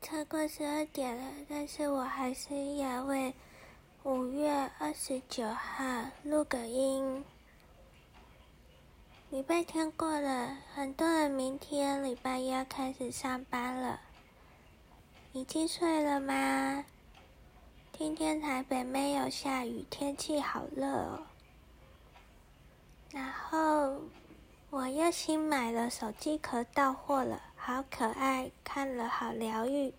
超过十二点了，但是我还是要为五月二十九号录个音。礼拜天过了，很多人明天礼拜一要开始上班了。已经睡了吗？今天台北没有下雨，天气好热哦。然后我又新买了手机壳，到货了，好可爱，看了好疗愈。